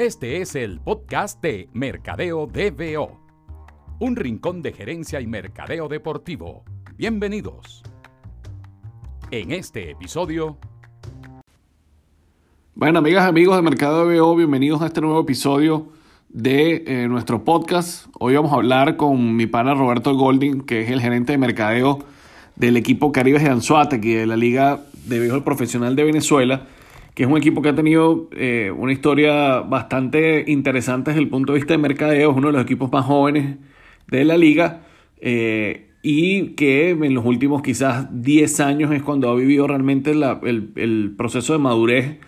Este es el podcast de Mercadeo DBO, un rincón de gerencia y mercadeo deportivo. Bienvenidos. En este episodio... Bueno, amigas amigos de Mercadeo DBO, bienvenidos a este nuevo episodio de eh, nuestro podcast. Hoy vamos a hablar con mi pana Roberto Golding, que es el gerente de mercadeo del equipo Caribes de Anzuategui de la Liga de Béisbol Profesional de Venezuela que es un equipo que ha tenido eh, una historia bastante interesante desde el punto de vista de mercadeo, es uno de los equipos más jóvenes de la liga eh, y que en los últimos quizás 10 años es cuando ha vivido realmente el, proceso de madurez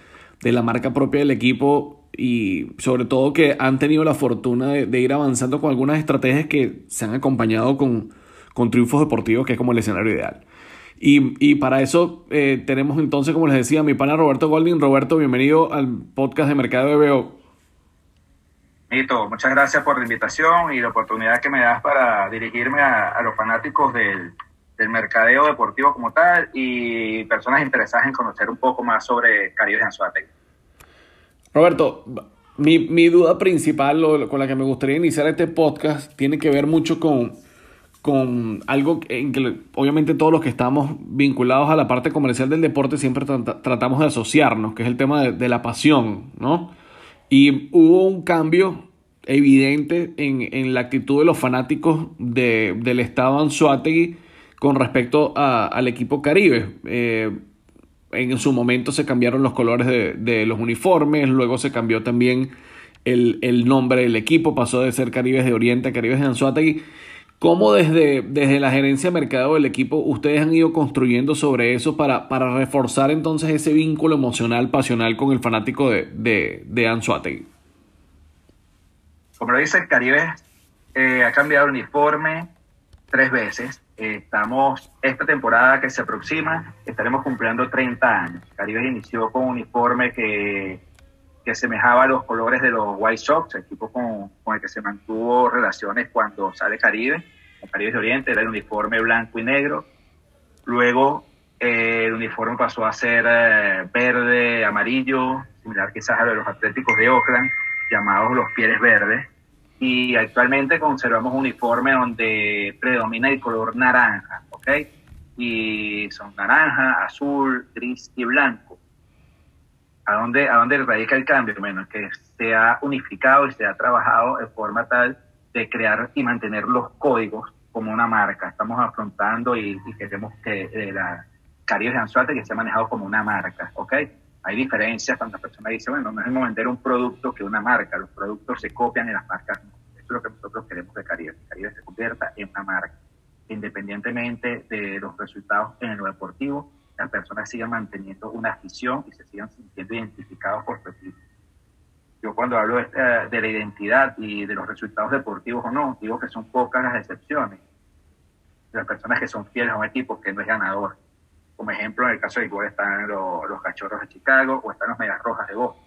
de la marca propia del equipo y sobre todo que han tenido la fortuna de, ir avanzando con algunas estrategias que se han acompañado con, con triunfos deportivos, que es como el escenario ideal. Y, para eso eh, tenemos entonces, como les decía, mi pana Roberto Golding. Roberto, bienvenido al podcast de Mercado de BO. Mito, muchas gracias por la invitación y la oportunidad que me das para dirigirme a, los fanáticos del, mercadeo deportivo como tal y personas interesadas en conocer un poco más sobre Caribe Anzuategui. Roberto, mi, mi duda principal con la que me gustaría iniciar este podcast tiene que ver mucho con con algo en que obviamente todos los que estamos vinculados a la parte comercial del deporte siempre tratamos de asociarnos, que es el tema de, la pasión, ¿no? Y hubo un cambio evidente en, la actitud de los fanáticos del estado Anzuategui con respecto al equipo Caribe. Eh, en su momento se cambiaron los colores de, los uniformes, luego se cambió también el, el, nombre del equipo, pasó de ser Caribes de Oriente a Caribes de Anzuategui. ¿Cómo desde, desde la gerencia de mercado del equipo ustedes han ido construyendo sobre eso para, para reforzar entonces ese vínculo emocional, pasional con el fanático de, de, de Anzuategui? Como lo dice, Caribe eh, ha cambiado el uniforme tres veces. estamos, esta temporada que se aproxima, estaremos cumpliendo 30 años. Caribe inició con un uniforme que que semejaba a los colores de los White Sox, equipo con, con, el que se mantuvo relaciones cuando sale Caribe, el Caribe de Oriente, era el uniforme blanco y negro. Luego eh, el uniforme pasó a ser eh, verde, amarillo, similar quizás a los Atléticos de Oakland, llamados los Pieles Verdes. Y actualmente conservamos un uniforme donde predomina el color naranja, ¿ok? Y son naranja, azul, gris y blanco ¿A dónde, ¿A dónde radica el cambio? Bueno, que se ha unificado y se ha trabajado de forma tal de crear y mantener los códigos como una marca. Estamos afrontando y, queremos que eh, la Caribe de Anzuate que sea manejado como una marca, ¿ok? Hay diferencias cuando la persona dice, bueno, no es mismo vender un producto que una marca. Los productos se copian y las marcas no. Eso es lo que nosotros queremos de Caribe. Caribe se convierta en una marca, independientemente de los resultados en lo deportivo las personas sigan manteniendo una afición y se sigan sintiendo identificados por su equipo. Yo cuando hablo de, la identidad y de los resultados deportivos o no, digo que son pocas las excepciones. Las personas que son fieles a un equipo que no es ganador. Como ejemplo, en el caso de igual están los, cachorros de Chicago o están los medias rojas de Boston.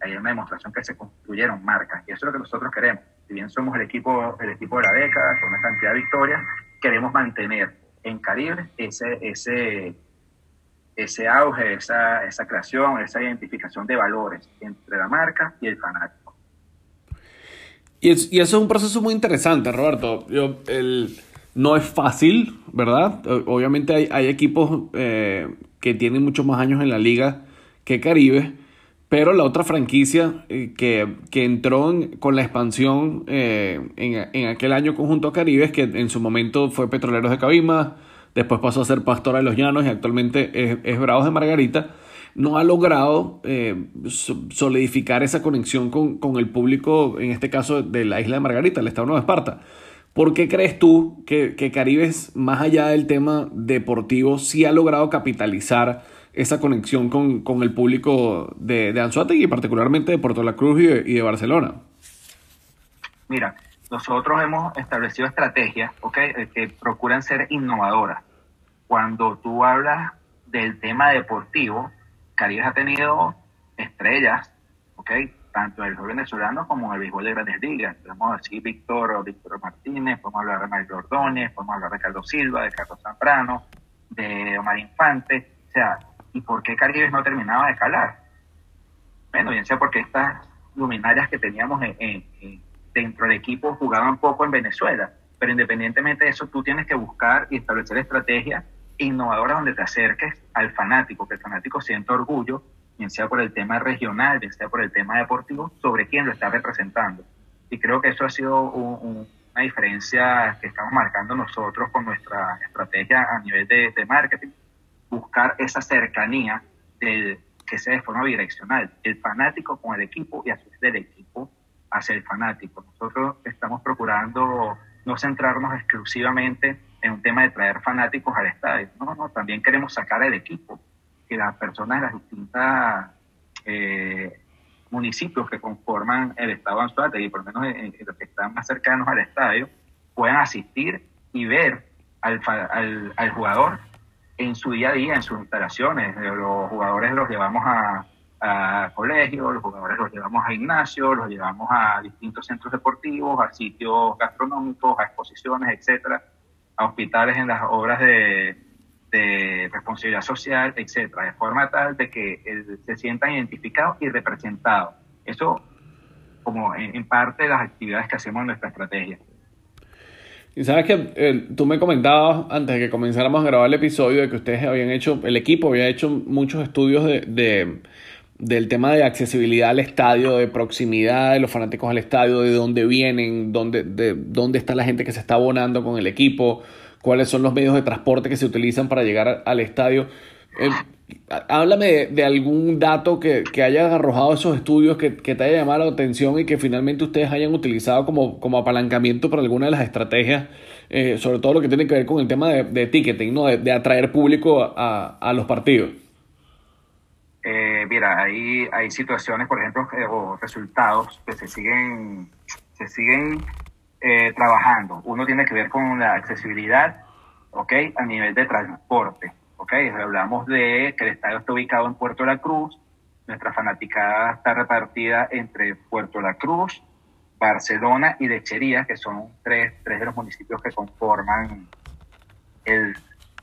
Hay una demostración que se construyeron marcas y eso es lo que nosotros queremos. Si bien somos el equipo, el equipo de la década, con una cantidad de victorias, queremos mantener en Caribe ese, ese, ese auge, esa, esa creación, esa identificación de valores entre la marca y el fanático. Y, eso es un proceso muy interesante, Roberto. Yo, el, no es fácil, ¿verdad? Obviamente hay, hay equipos eh, que tienen muchos más años en la liga que Caribe, pero la otra franquicia eh, que, que, entró con la expansión eh, en, en, aquel año conjunto a Caribe, que en su momento fue Petroleros de Cabima, después pasó a ser Pastora de los Llanos y actualmente es, es Bravos de Margarita, no ha logrado eh, solidificar esa conexión con, el público, en este caso de la isla de Margarita, el Estado de Nueva Esparta. ¿Por qué crees tú que, que Caribes, más allá del tema deportivo, sí ha logrado capitalizar esa conexión con, el público de, de y particularmente de Puerto La Cruz y de, y de Barcelona? Mira, nosotros hemos establecido estrategias okay, que procuran ser innovadoras. Cuando tú hablas del tema deportivo, Caribe ha tenido estrellas, okay, tanto en el béisbol venezolano como en el béisbol de grandes ligas. Podemos decir Víctor, Víctor Martínez, podemos hablar de Mario Ordóñez, podemos hablar de Carlos Silva, de Carlos Zambrano, de Omar Infante. O sea, ¿y por qué Caribe no terminaba de calar? Bueno, bien sea porque estas luminarias que teníamos dentro del equipo jugaban poco en Venezuela. Pero independientemente de eso, tú tienes que buscar y establecer estrategias innovadoras donde te acerques al fanático, que el fanático sienta orgullo, bien sea por el tema regional, bien sea por el tema deportivo, sobre quién lo está representando. Y creo que eso ha sido una diferencia que estamos marcando nosotros con nuestra estrategia a nivel de, de marketing, buscar esa cercanía del que sea de forma bidireccional, el fanático con el equipo y a su vez del equipo hacia el fanático. Nosotros estamos procurando no centrarnos exclusivamente en un tema de traer fanáticos al estadio, no, no, también queremos sacar al equipo, que las personas de las distintas eh, municipios que conforman el estado de y por lo menos en, los que están más cercanos al estadio, puedan asistir y ver al, al, al jugador en su día a día, en sus instalaciones. Los jugadores los llevamos a, colegios, los jugadores los llevamos a gimnasios, los llevamos a distintos centros deportivos, a sitios gastronómicos, a exposiciones, etcétera, a hospitales en las obras de, responsabilidad social, etcétera, de forma tal de que se sientan identificados y representados. Eso como en parte de las actividades que hacemos en nuestra estrategia. Y sabes que eh, tú me comentabas antes de que comenzáramos a grabar el episodio de que ustedes habían hecho, el equipo había hecho muchos estudios de, del tema de accesibilidad al estadio, de proximidad de los fanáticos al estadio, de dónde vienen, dónde, de dónde está la gente que se está abonando con el equipo, cuáles son los medios de transporte que se utilizan para llegar al estadio. Háblame de, algún dato que, que hayan arrojado esos estudios que, te haya llamado la atención y que finalmente ustedes hayan utilizado como, como apalancamiento para alguna de las estrategias, eh, sobre todo lo que tiene que ver con el tema de, ticketing, ¿no? de, atraer público a, a los partidos. Eh, mira, hay, hay situaciones, por ejemplo, o resultados que se siguen, se siguen eh, trabajando. Uno tiene que ver con la accesibilidad, ¿ok? A nivel de transporte. ¿ok? Hablamos de que el estadio está ubicado en Puerto La Cruz, nuestra fanaticada está repartida entre Puerto La Cruz, Barcelona y Lechería, que son tres, tres de los municipios que conforman el,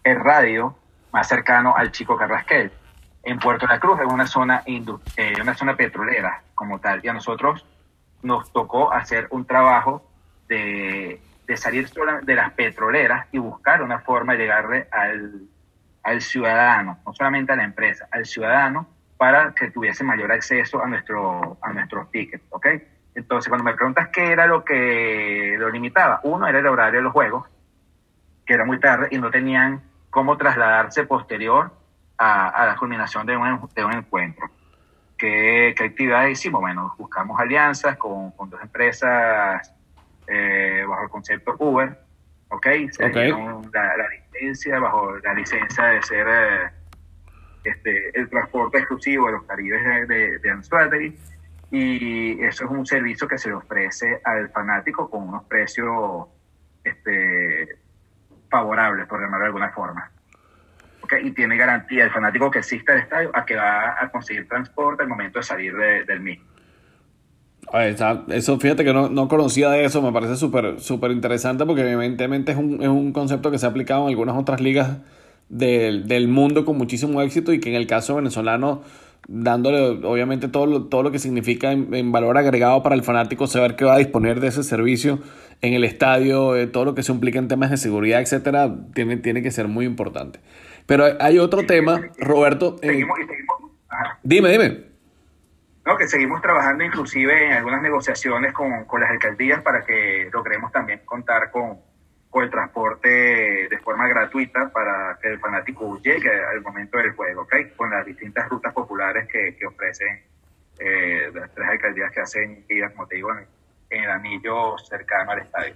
el radio más cercano al Chico Carrasquel. En Puerto La Cruz es una zona, eh, una zona petrolera como tal, y a nosotros nos tocó hacer un trabajo de, de salir de las petroleras y buscar una forma de llegarle al al ciudadano, no solamente a la empresa, al ciudadano para que tuviese mayor acceso a, nuestro, a nuestros tickets, ¿ok? Entonces, cuando me preguntas qué era lo que lo limitaba, uno era el horario de los juegos, que era muy tarde y no tenían cómo trasladarse posterior a, la culminación de un, de un encuentro. ¿Qué, ¿Qué, actividades hicimos? Bueno, buscamos alianzas con, con dos empresas eh, bajo el concepto Uber, ¿ok? Se okay. La, la, licencia, bajo la licencia de ser eh, este, el transporte exclusivo de los caribes de, de, y eso es un servicio que se le ofrece al fanático con unos precios este, favorables, por llamarlo de alguna forma. Y tiene garantía el fanático que existe el estadio a que va a conseguir transporte al momento de salir del mismo. Eso, fíjate que no, conocía de eso, me parece súper súper interesante porque evidentemente es un, es un concepto que se ha aplicado en algunas otras ligas del, del, mundo con muchísimo éxito y que en el caso venezolano, dándole obviamente todo lo, todo lo que significa en, valor agregado para el fanático, saber que va a disponer de ese servicio en el estadio, eh, todo lo que se implica en temas de seguridad, etcétera, tiene, tiene que ser muy importante. Pero hay otro tema, Roberto. Eh, dime, dime que seguimos trabajando inclusive en algunas negociaciones con, con, las alcaldías para que logremos también contar con, con, el transporte de forma gratuita para que el fanático llegue al momento del juego, ¿ok? Con las distintas rutas populares que, que ofrecen eh, las tres alcaldías que hacen vida, como te digo, en, en, el anillo cercano al estadio.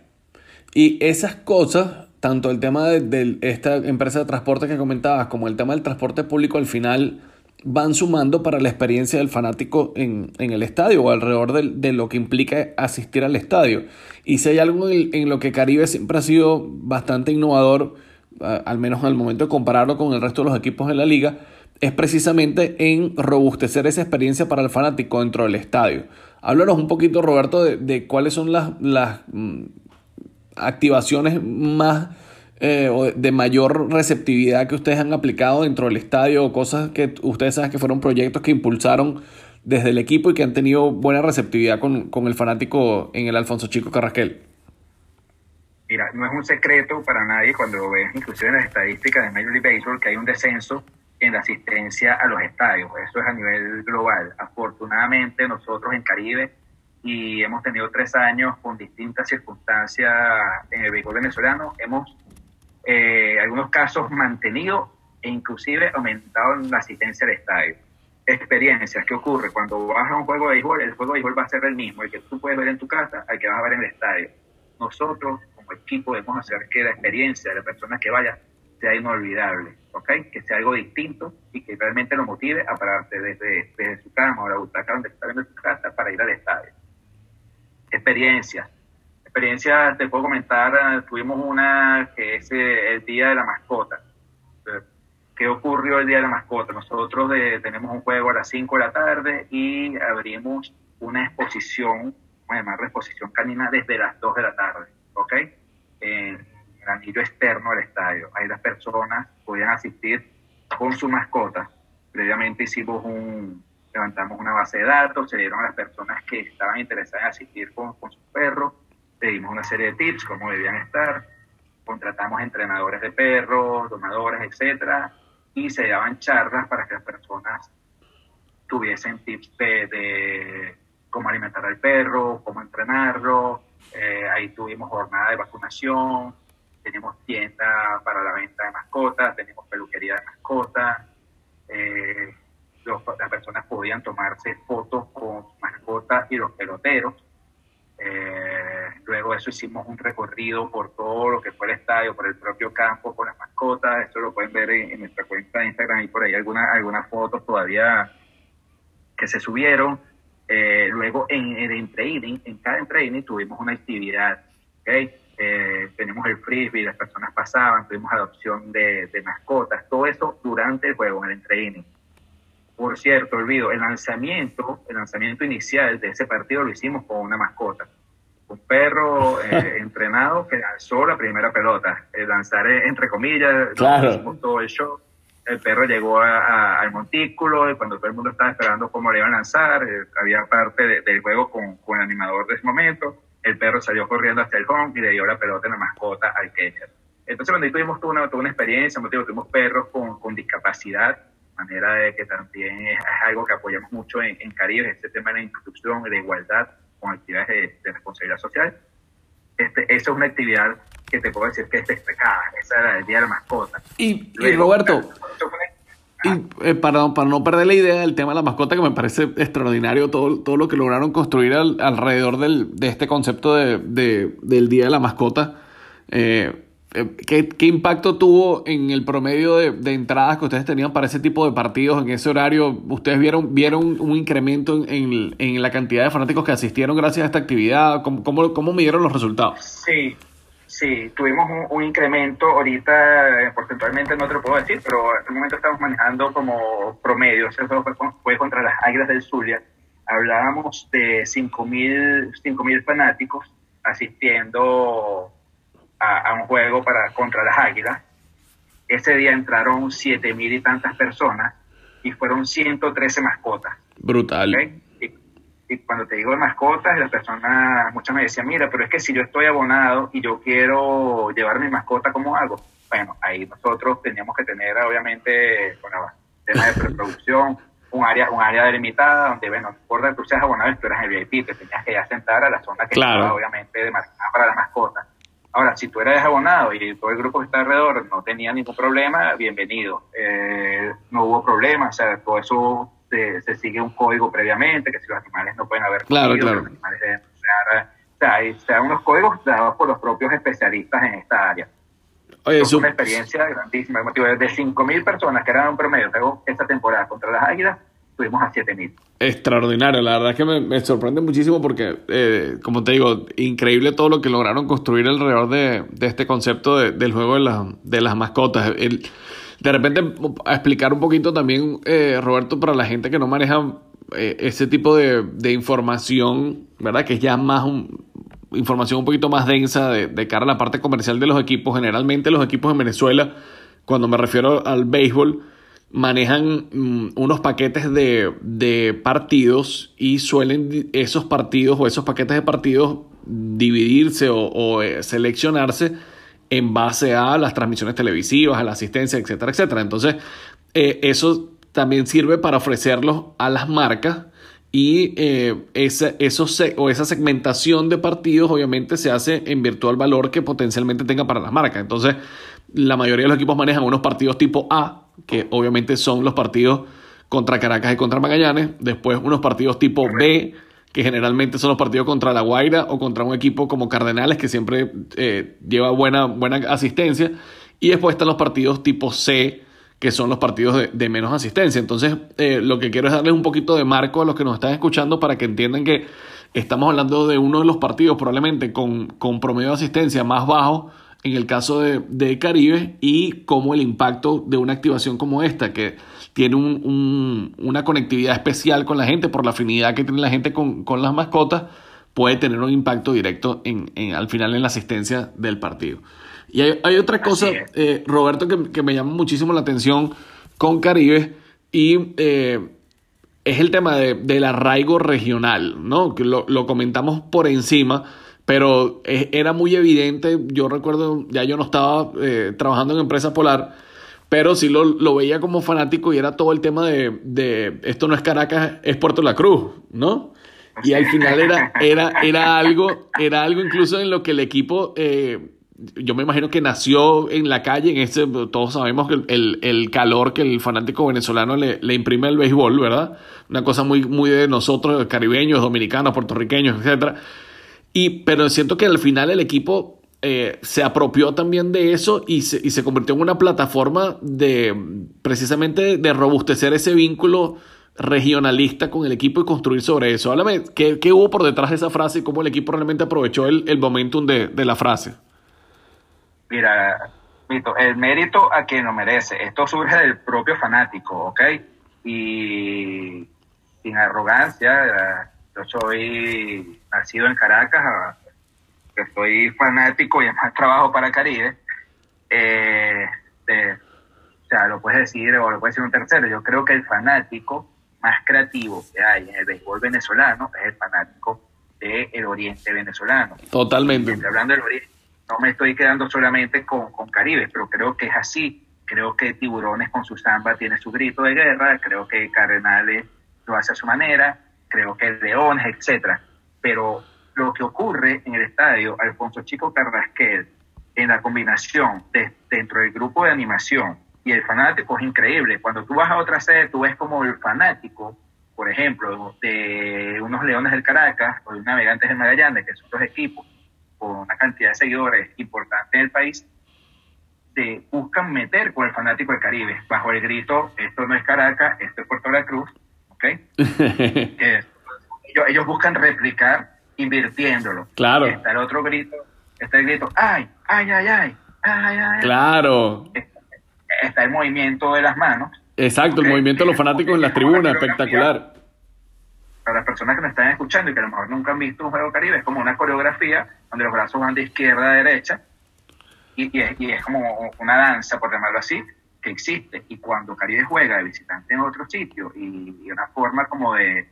Y esas cosas, tanto el tema de, esta empresa de transporte que comentabas como el tema del transporte público al final van sumando para la experiencia del fanático en, el estadio o alrededor de, lo que implica asistir al estadio. Y si hay algo en, lo que Caribe siempre ha sido bastante innovador, al menos al momento de compararlo con el resto de los equipos de la liga, es precisamente en robustecer esa experiencia para el fanático dentro del estadio. Háblanos un poquito, Roberto, de, de cuáles son las, las mm, activaciones más eh, de mayor receptividad que ustedes han aplicado dentro del estadio o cosas que ustedes saben que fueron proyectos que impulsaron desde el equipo y que han tenido buena receptividad con, con el fanático en el Alfonso Chico Carrasquel. Mira, no es un secreto para nadie cuando ves inclusive en las estadísticas de Major League Baseball que hay un descenso en la asistencia a los estadios. Eso es a nivel global. Afortunadamente nosotros en Caribe y hemos tenido tres años con distintas circunstancias en el béisbol venezolano, hemos eh, algunos casos mantenido e inclusive aumentado la asistencia al estadio. Experiencias, ¿qué ocurre? Cuando vas a un juego de béisbol, el juego de béisbol va a ser el mismo, el que tú puedes ver en tu casa, al que vas a ver en el estadio. Nosotros, como equipo, debemos hacer que la experiencia de la persona que vaya sea inolvidable, ¿ok? Que sea algo distinto y que realmente lo motive a pararse desde, desde su cama o la butaca donde está viendo su casa para ir al estadio. Experiencias. Experiencias, te puedo comentar, tuvimos una que es eh, el Día de la Mascota. ¿Qué ocurrió el Día de la Mascota? Nosotros tenemos un juego a las 5 de la tarde y abrimos una exposición, además de exposición canina, desde las 2 de la tarde, ¿ok? En el anillo externo del estadio. Ahí las personas podían asistir con su mascota. Previamente hicimos un, levantamos una base de datos, se dieron a las personas que estaban interesadas en asistir con, con su perro, le dimos una serie de tips, cómo debían estar, contratamos entrenadores de perros, domadores, etcétera, y se daban charlas para que las personas tuviesen tips de, cómo alimentar al perro, cómo entrenarlo. Eh, ahí tuvimos jornada de vacunación, tenemos tienda para la venta de mascotas, tenemos peluquería de mascotas. Eh, las personas podían tomarse fotos con mascotas y los peloteros. Eh, luego eso hicimos un recorrido por todo lo que fue el estadio, por el propio campo, con las mascotas. Esto lo pueden ver en, nuestra cuenta de Instagram y por ahí algunas algunas fotos todavía que se subieron. Eh, luego en el training, en cada training tuvimos una actividad. ¿okay? Eh, tenemos el frisbee, las personas pasaban, tuvimos adopción de, de mascotas, todo eso durante el juego, en el training. Por cierto, olvido, el lanzamiento, el lanzamiento inicial de ese partido lo hicimos con una mascota. Un perro eh, entrenado que lanzó la primera pelota. El lanzar entre comillas, hicimos todo el show. El perro llegó al montículo y cuando todo el mundo estaba esperando cómo le iban a lanzar, eh, había parte del juego con, con, el animador de ese momento. El perro salió corriendo hasta el home y le dio la pelota en la mascota al catcher. Entonces, cuando tuvimos toda una, toda una experiencia, tuvimos perros con, con discapacidad, manera de que también es, algo que apoyamos mucho en, en, Caribe, este tema de la inclusión y la igualdad con actividades de, responsabilidad social. Este, esa es una actividad que te puedo decir que es destacada, esa era el Día de la Mascota. Y, y Roberto, y, eh, para, para no perder la idea del tema de la mascota, que me parece extraordinario todo, todo lo que lograron construir al, alrededor del, de este concepto de, de, del Día de la Mascota. Eh, ¿Qué, ¿Qué, impacto tuvo en el promedio de, de, entradas que ustedes tenían para ese tipo de partidos en ese horario? ¿Ustedes vieron, vieron un incremento en, en la cantidad de fanáticos que asistieron gracias a esta actividad? ¿Cómo, cómo, midieron los resultados? Sí, sí, tuvimos un, un, incremento. Ahorita, eh, porcentualmente no te lo puedo decir, pero en este momento estamos manejando como promedio. Fue contra las Águilas del Zulia. Hablábamos de 5.000 fanáticos asistiendo a, a, un juego para contra las Águilas. Ese día entraron siete mil y tantas personas y fueron 113 mascotas. Brutal. ¿okay? Y, y, cuando te digo de mascotas, las personas, muchas me decían, mira, pero es que si yo estoy abonado y yo quiero llevar mi mascota, ¿cómo hago? Bueno, ahí nosotros teníamos que tener, obviamente, bueno, tema de preproducción, un área, un área delimitada donde, bueno, no importa que tú seas abonado, tú eras el VIP, te tenías que ya sentar a la zona que claro. estaba, obviamente, demarcada para la mascota. Ahora, si tú eres abonado y todo el grupo que está alrededor no tenía ningún problema, bienvenido. Eh, no hubo problema, o sea, todo eso se, se, sigue un código previamente, que si los animales no pueden haber claro, claro. los animales deben usar, o sea, hay, o sea, unos códigos dados por los propios especialistas en esta área. Oye, es una experiencia grandísima. De 5.000 personas que eran un promedio, esta temporada contra las Águilas, tuvimos a 7.000. Extraordinario, la verdad es que me, sorprende muchísimo porque, eh, como te digo, increíble todo lo que lograron construir alrededor de, de este concepto de, del juego de, la, de las mascotas. De repente, a explicar un poquito también, eh, Roberto, para la gente que no maneja eh, ese tipo de, de, información, ¿verdad? Que es ya más un, información un poquito más densa de, de cara a la parte comercial de los equipos. Generalmente los equipos en Venezuela, cuando me refiero al béisbol, manejan mm, unos paquetes de, de, partidos y suelen esos partidos o esos paquetes de partidos dividirse o, eh, seleccionarse en base a las transmisiones televisivas, a la asistencia, etcétera, etcétera. Entonces, eh, eso también sirve para ofrecerlos a las marcas y eh, esa, o esa segmentación de partidos obviamente se hace en virtual valor que potencialmente tenga para las marcas. Entonces, la mayoría de los equipos manejan unos partidos tipo A, que obviamente son los partidos contra Caracas y contra Magallanes. Después unos partidos tipo B, que generalmente son los partidos contra La Guaira o contra un equipo como Cardenales, que siempre eh, lleva buena, buena asistencia. Y después están los partidos tipo C, que son los partidos de, menos asistencia. Entonces, eh, lo que quiero es darles un poquito de marco a los que nos están escuchando para que entiendan que estamos hablando de uno de los partidos probablemente con, con promedio de asistencia más bajo en el caso de, Caribe y cómo el impacto de una activación como esta, que tiene una conectividad especial con la gente por la afinidad que tiene la gente con, las mascotas, puede tener un impacto directo en, al final en la asistencia del partido. Y hay, otra cosa, eh, Roberto, que, me llama muchísimo la atención con Caribe y eh, es el tema del arraigo regional, ¿no? Que lo, comentamos por encima, pero era muy evidente. Yo recuerdo, ya yo no estaba eh, trabajando en Empresa Polar, pero sí lo, veía como fanático y era todo el tema de, de, esto no es Caracas, es Puerto La Cruz, ¿no? Y al final era, era, era, algo, era algo incluso en lo que el equipo yo me imagino que nació en la calle, en ese, todos sabemos que el, calor que el fanático venezolano le, imprime al béisbol, ¿verdad? Una cosa muy, muy de nosotros, caribeños, dominicanos, puertorriqueños, etc. Y, pero siento que al final el equipo eh, se apropió también de eso y se, y se convirtió en una plataforma de precisamente de robustecer ese vínculo regionalista con el equipo y construir sobre eso. Háblame, ¿qué, ¿qué, hubo por detrás de esa frase y cómo el equipo realmente aprovechó el, el momentum de, de la frase? Mira, el mérito a quien lo merece. Esto surge del propio fanático, ¿ok? Y sin arrogancia, yo soy nacido en Caracas, que soy fanático y además trabajo para Caribe. Eh, o sea, lo puedes decir o lo puedes decir un tercero. Yo creo que el fanático más creativo que hay en el béisbol venezolano es el fanático del oriente venezolano. Totalmente. hablando del oriente no me estoy quedando solamente con, con Caribe, pero creo que es así. Creo que Tiburones con su samba tiene su grito de guerra, creo que Cardenales lo hace a su manera, creo que Leones, etcétera. Pero lo que ocurre en el estadio Alfonso Chico Carrasquel, en la combinación dentro del grupo de animación y el fanático es increíble. Cuando tú vas a otra sede, tú ves como el fanático, por ejemplo, de unos Leones del Caracas o de un Navegantes del Magallanes, que son dos equipos, con una cantidad de seguidores importante en el país, se buscan meter con el fanático del Caribe, bajo el grito, esto no es Caracas, esto es Puerto La Cruz, ¿ok? ellos, buscan replicar invirtiéndolo. Claro. está el otro grito, está el grito, ay, ay, ay, ay, ay, ay. Claro. Está, el movimiento de las manos. Exacto, el movimiento de los fanáticos en las tribunas, espectacular para las personas que me están escuchando y que a lo mejor nunca han visto un juego caribe, es como una coreografía donde los brazos van de izquierda a derecha y, es, como una danza, por llamarlo así, que existe. Y cuando Caribe juega de visitante en otro sitio y, una forma como de,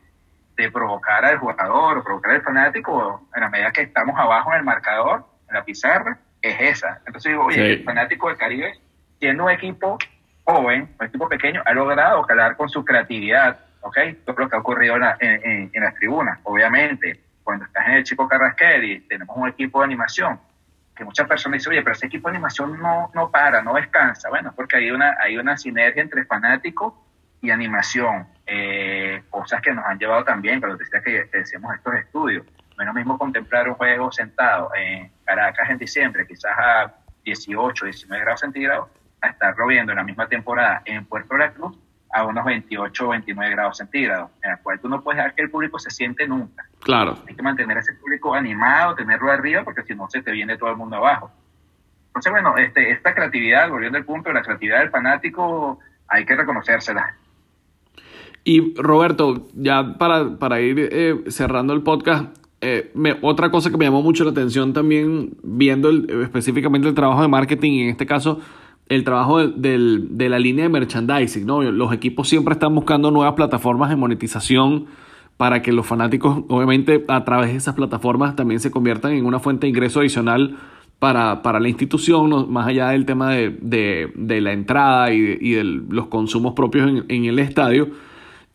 provocar al jugador o provocar al fanático, en la medida que estamos abajo en el marcador, en la pizarra, es esa. Entonces digo, oye, el fanático del Caribe, siendo un equipo joven, un equipo pequeño, ha logrado calar con su creatividad ¿ok? Todo lo que ha ocurrido en, en, las tribunas. Obviamente, cuando estás en el Chico Carrasquel y tenemos un equipo de animación, que muchas personas dicen, oye, pero ese equipo de animación no, no para, no descansa. Bueno, porque hay una, hay una sinergia entre fanático y animación, eh, cosas que nos han llevado también, pero decía que, decíamos estos estudios. No es lo mismo contemplar un juego sentado en Caracas en diciembre, quizás a 18, 19 grados centígrados, a estarlo viendo en la misma temporada en Puerto La Cruz a unos 28 o 29 grados centígrados, en el cual tú no puedes dejar que el público se siente nunca. Claro. Hay que mantener ese público animado, tenerlo arriba, porque si no se te viene todo el mundo abajo. Entonces, bueno, este, esta creatividad, volviendo al punto, la creatividad del fanático, hay que reconocérsela. Y Roberto, ya para, para ir eh, cerrando el podcast, eh, otra cosa que me llamó mucho la atención también, viendo específicamente el trabajo de marketing, y en este caso el trabajo de, de la línea de merchandising, ¿no? Los equipos siempre están buscando nuevas plataformas de monetización para que los fanáticos, obviamente, a través de esas plataformas también se conviertan en una fuente de ingreso adicional para, para la institución, más allá del tema de, de, la entrada y de, los consumos propios en, en el estadio.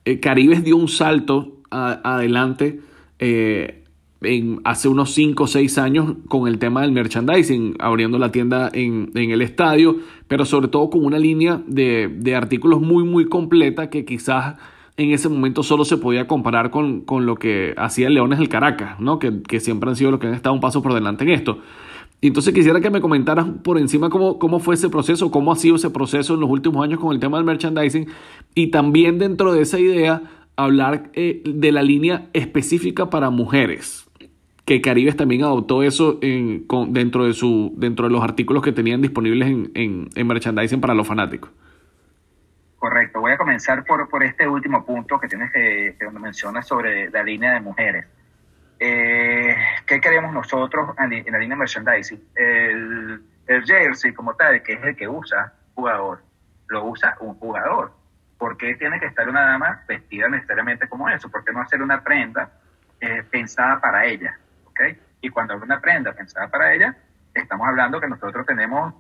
Eh, Caribes dio un salto adelante eh, en, hace unos 5 o 6 años con el tema del merchandising, abriendo la tienda en, en el estadio, pero sobre todo con una línea de, de, artículos muy, muy completa que quizás en ese momento solo se podía comparar con, con lo que hacía Leones del Caracas, ¿no? que, que siempre han sido los que han estado un paso por delante en esto. Entonces quisiera que me comentaras por encima cómo, cómo fue ese proceso, cómo ha sido ese proceso en los últimos años con el tema del merchandising y también dentro de esa idea hablar eh, de la línea específica para mujeres, que Caribes también adoptó eso en, con, dentro, de su, dentro de los artículos que tenían disponibles en, en, en, merchandising para los fanáticos. Correcto, voy a comenzar por, por este último punto que tienes que, que mencionas sobre la línea de mujeres. Eh, ¿Qué queremos nosotros en, en la línea de merchandising? El, el jersey como tal, que es el que usa jugador, lo usa un jugador. ¿Por qué tiene que estar una dama vestida necesariamente como eso? ¿Por qué no hacer una prenda eh, pensada para ella? Y cuando hablo una prenda pensada para ella, estamos hablando que nosotros tenemos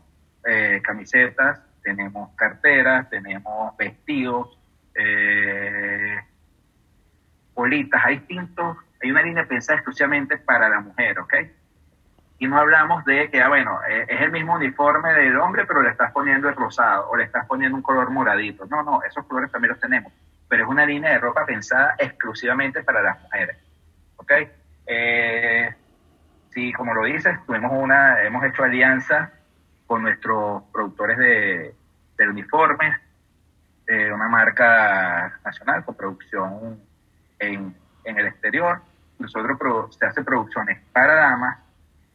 eh, camisetas, tenemos carteras, tenemos vestidos, eh, bolitas, hay distintos hay una línea pensada exclusivamente para la mujer, ¿ok? Y no hablamos de que, ah, bueno, es el mismo uniforme del hombre, pero le estás poniendo el rosado o le estás poniendo un color moradito. No, no, esos colores también los tenemos, pero es una línea de ropa pensada exclusivamente para las mujeres, ¿ok? Eh, sí, como lo dices, tuvimos una, hemos hecho alianza con nuestros productores de, del uniforme, de una marca nacional con producción en, en el exterior nosotros se hace producciones para damas,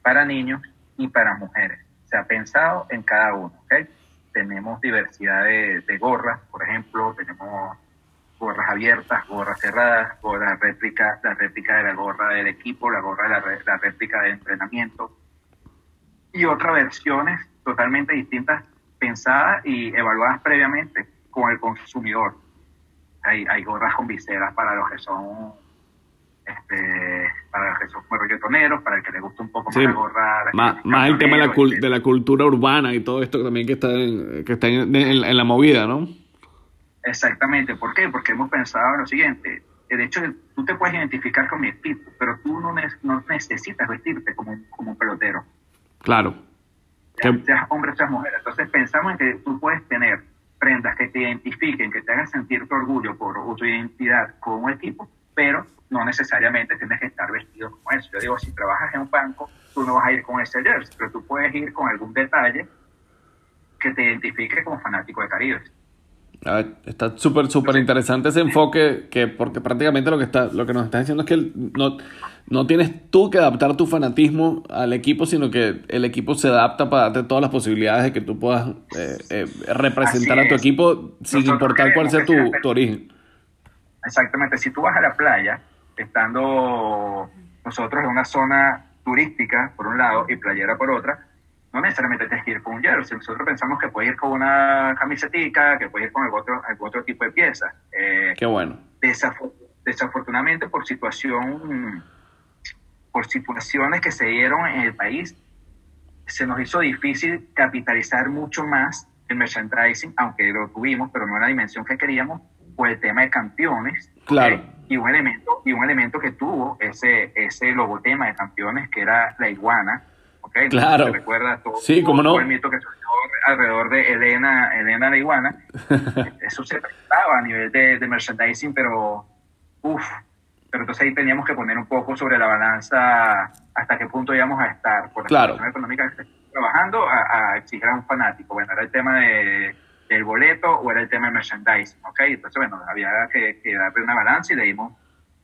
para niños y para mujeres. Se ha pensado en cada uno. Tenemos diversidad de, de gorras, por ejemplo, tenemos gorras abiertas, gorras cerradas, gorras réplica, la réplica de la gorra del equipo, la gorra de la, la réplica de entrenamiento y otras versiones totalmente distintas pensadas y evaluadas previamente con el consumidor. Hay, hay gorras con viseras para los que son este, para los que son reggaetoneros, para el que le gusta un poco sí, más la gorra. Más, más el tema de la, de la, cultura urbana y todo esto también que está en, que está en, en, en, la movida, ¿no? Exactamente. ¿Por qué? Porque hemos pensado en lo siguiente. De hecho, tú te puedes identificar con mi equipo, pero tú no, ne no necesitas vestirte como, como un pelotero. Claro. Ya, seas hombre, seas mujer. Entonces pensamos en que tú puedes tener prendas que te identifiquen, que te hagan sentir tu orgullo por tu identidad como equipo, pero no necesariamente tienes que estar vestido como eso. Yo digo, si trabajas en un banco, tú no vas a ir con ese jersey, pero tú puedes ir con algún detalle que te identifique como fanático de Caribe. Está súper, súper interesante ese enfoque, que porque prácticamente lo que, está, lo que nos está diciendo es que no, no tienes tú que adaptar tu fanatismo al equipo, sino que el equipo se adapta para darte todas las posibilidades de que tú puedas eh, eh, representar a tu equipo sin Nosotros importar cuál sea tu, tu origen. Exactamente, si tú vas a la playa, estando nosotros en una zona turística por un lado y playera por otra, no necesariamente tienes que ir con un jersey. Nosotros pensamos que puedes ir con una camisetica, que puedes ir con algún otro, algún otro tipo de pieza. Eh, Qué bueno. Desafor desafortunadamente por situación, por situaciones que se dieron en el país, se nos hizo difícil capitalizar mucho más el merchandising, aunque lo tuvimos, pero no en la dimensión que queríamos, por el tema de campeones. Claro. ¿okay? y un elemento y un elemento que tuvo ese ese logotema de campeones que era la iguana ¿okay? claro ¿Te recuerdas todo, sí cómo no el mito que surgió alrededor de Elena Elena la iguana eso se trataba a nivel de, de merchandising pero uff pero entonces ahí teníamos que poner un poco sobre la balanza hasta qué punto íbamos a estar por la claro. situación económica trabajando a, a exigir a un fanático bueno era el tema de del boleto o era el tema de merchandising, ¿ok? Entonces, bueno, había que, que darle una balanza y le dimos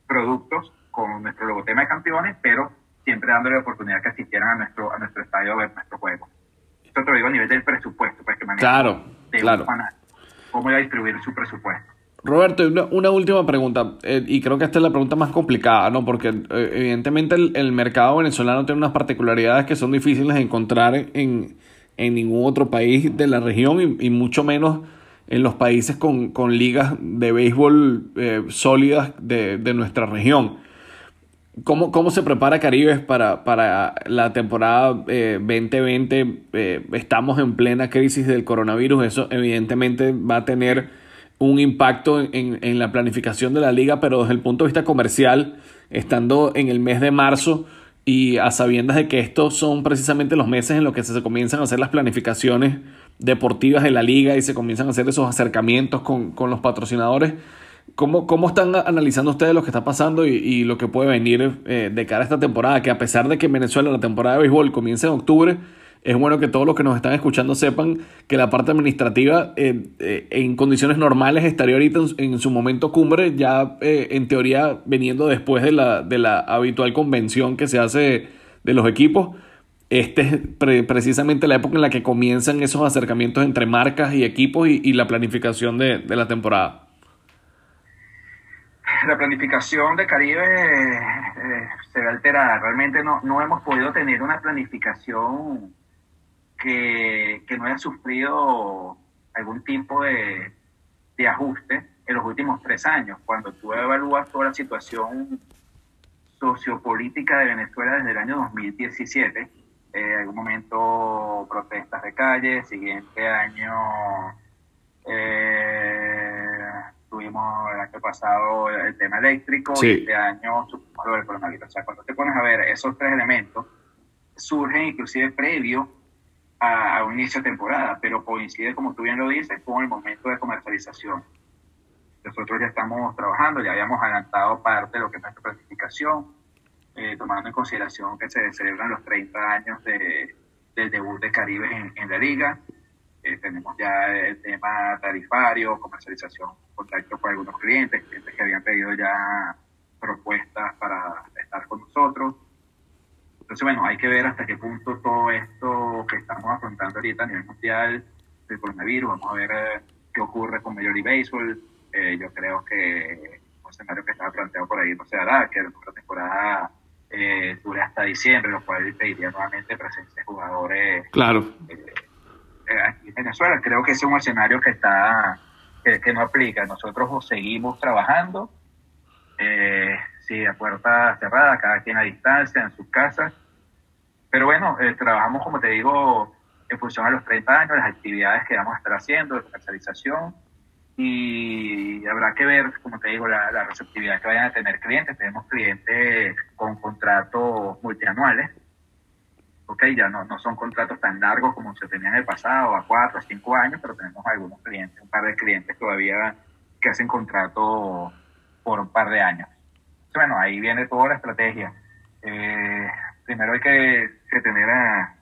productos con nuestro logotema de campeones, pero siempre dándole la oportunidad que asistieran a nuestro, a nuestro estadio a ver nuestro juego. Esto te lo digo a nivel del presupuesto, pues que claro, de claro. cómo iba a distribuir su presupuesto. Roberto, una, una última pregunta, eh, y creo que esta es la pregunta más complicada, ¿no? Porque eh, evidentemente el, el, mercado venezolano tiene unas particularidades que son difíciles de encontrar en, en ningún otro país de la región y, mucho menos en los países con, ligas de béisbol eh, sólidas de, nuestra región. ¿Cómo, ¿Cómo, se prepara Caribes para, para la temporada 2020? Eh, eh, estamos en plena crisis del coronavirus, eso evidentemente va a tener un impacto en, en la planificación de la liga, pero desde el punto de vista comercial, estando en el mes de marzo, y a sabiendas de que estos son precisamente los meses en los que se comienzan a hacer las planificaciones deportivas de la liga y se comienzan a hacer esos acercamientos con, los patrocinadores. ¿Cómo, ¿Cómo, están analizando ustedes lo que está pasando y, lo que puede venir eh, de cara a esta temporada? Que a pesar de que en Venezuela la temporada de béisbol comienza en octubre, es bueno que todos los que nos están escuchando sepan que la parte administrativa eh, eh, en condiciones normales estaría ahorita en, su momento cumbre, ya en teoría veniendo después de la, de la habitual convención que se hace de los equipos. Este es precisamente la época en la que comienzan esos acercamientos entre marcas y equipos y, la planificación de, la temporada. La planificación de Caribe se ve alterada. Realmente no, no hemos podido tener una planificación que, no haya sufrido algún tipo de, ajuste en los últimos tres años. Cuando tú evalúas toda la situación sociopolítica de Venezuela desde el año 2017, eh, algún momento protestas de calle, siguiente año eh, tuvimos el año pasado el tema eléctrico y este año lo del coronavirus. O sea, cuando te pones a ver esos tres elementos, surgen inclusive previo a, un inicio de temporada, pero coincide, como tú bien lo dices, con el momento de comercialización. Nosotros ya estamos trabajando, ya habíamos adelantado parte de lo que es nuestra planificación, eh, tomando en consideración que se celebran los 30 años de, del debut de Caribe en, la liga. Eh, tenemos ya el tema tarifario, comercialización, contacto con algunos clientes, clientes que habían pedido ya propuestas para estar con nosotros. Entonces, bueno, hay que ver hasta qué punto todo esto que estamos afrontando ahorita a nivel mundial del coronavirus, vamos a ver eh, qué ocurre con Major League Baseball. Eh, yo creo que un escenario que estaba planteado por ahí no se hará, que la temporada eh, dure hasta diciembre, lo cual pediría nuevamente presencia de jugadores claro. aquí en Venezuela. Creo que ese es un escenario que está que, no aplica. Nosotros seguimos trabajando. Eh, sí, a puerta cerrada, cada quien a distancia, en sus casas. Pero bueno, eh, trabajamos, como te digo, en función a los 30 años, las actividades que vamos a estar haciendo de comercialización y habrá que ver, como te digo, la, receptividad que vayan a tener clientes. Tenemos clientes con contratos multianuales, ok, ya no, no son contratos tan largos como se tenían en el pasado, a cuatro, a cinco años, pero tenemos algunos clientes, un par de clientes todavía que hacen contrato por un par de años bueno, ahí viene toda la estrategia. Eh, primero hay que, tener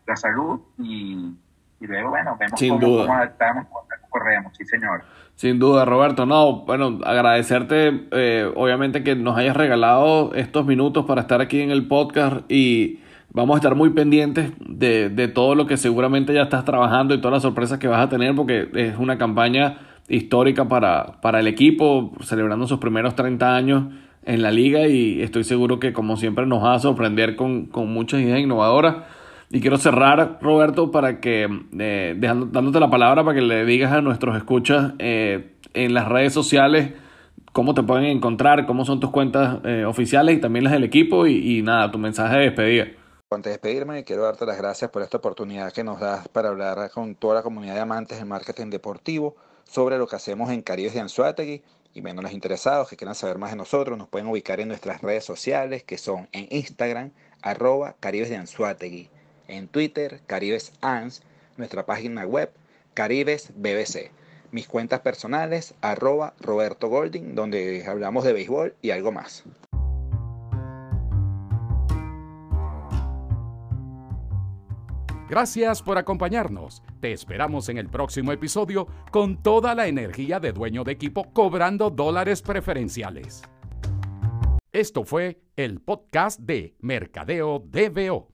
la salud y, luego, bueno, vemos Sin cómo, duda. adaptamos, corremos, sí señor. Sin duda, Roberto. No, bueno, agradecerte, eh, obviamente, que nos hayas regalado estos minutos para estar aquí en el podcast y vamos a estar muy pendientes de, de todo lo que seguramente ya estás trabajando y todas las sorpresas que vas a tener porque es una campaña histórica para, para el equipo, celebrando sus primeros 30 años en la liga y estoy seguro que como siempre nos va a sorprender con, muchas ideas innovadoras. Y quiero cerrar, Roberto, para que, eh, dejando, dándote la palabra para que le digas a nuestros escuchas eh, en las redes sociales cómo te pueden encontrar, cómo son tus cuentas eh, oficiales y también las del equipo y, nada, tu mensaje de despedida. Antes de despedirme, quiero darte las gracias por esta oportunidad que nos das para hablar con toda la comunidad de amantes del marketing deportivo sobre lo que hacemos en Caribes de Anzuategui y bueno, los interesados que quieran saber más de nosotros nos pueden ubicar en nuestras redes sociales que son en Instagram, arroba Caribes de Anzuategui, en Twitter, Caribes Ans, nuestra página web, Caribes BBC, mis cuentas personales, arroba Roberto Golding, donde hablamos de béisbol y algo más. Gracias por acompañarnos. Te esperamos en el próximo episodio con toda la energía de dueño de equipo cobrando dólares preferenciales. Esto fue el podcast de Mercadeo DBO.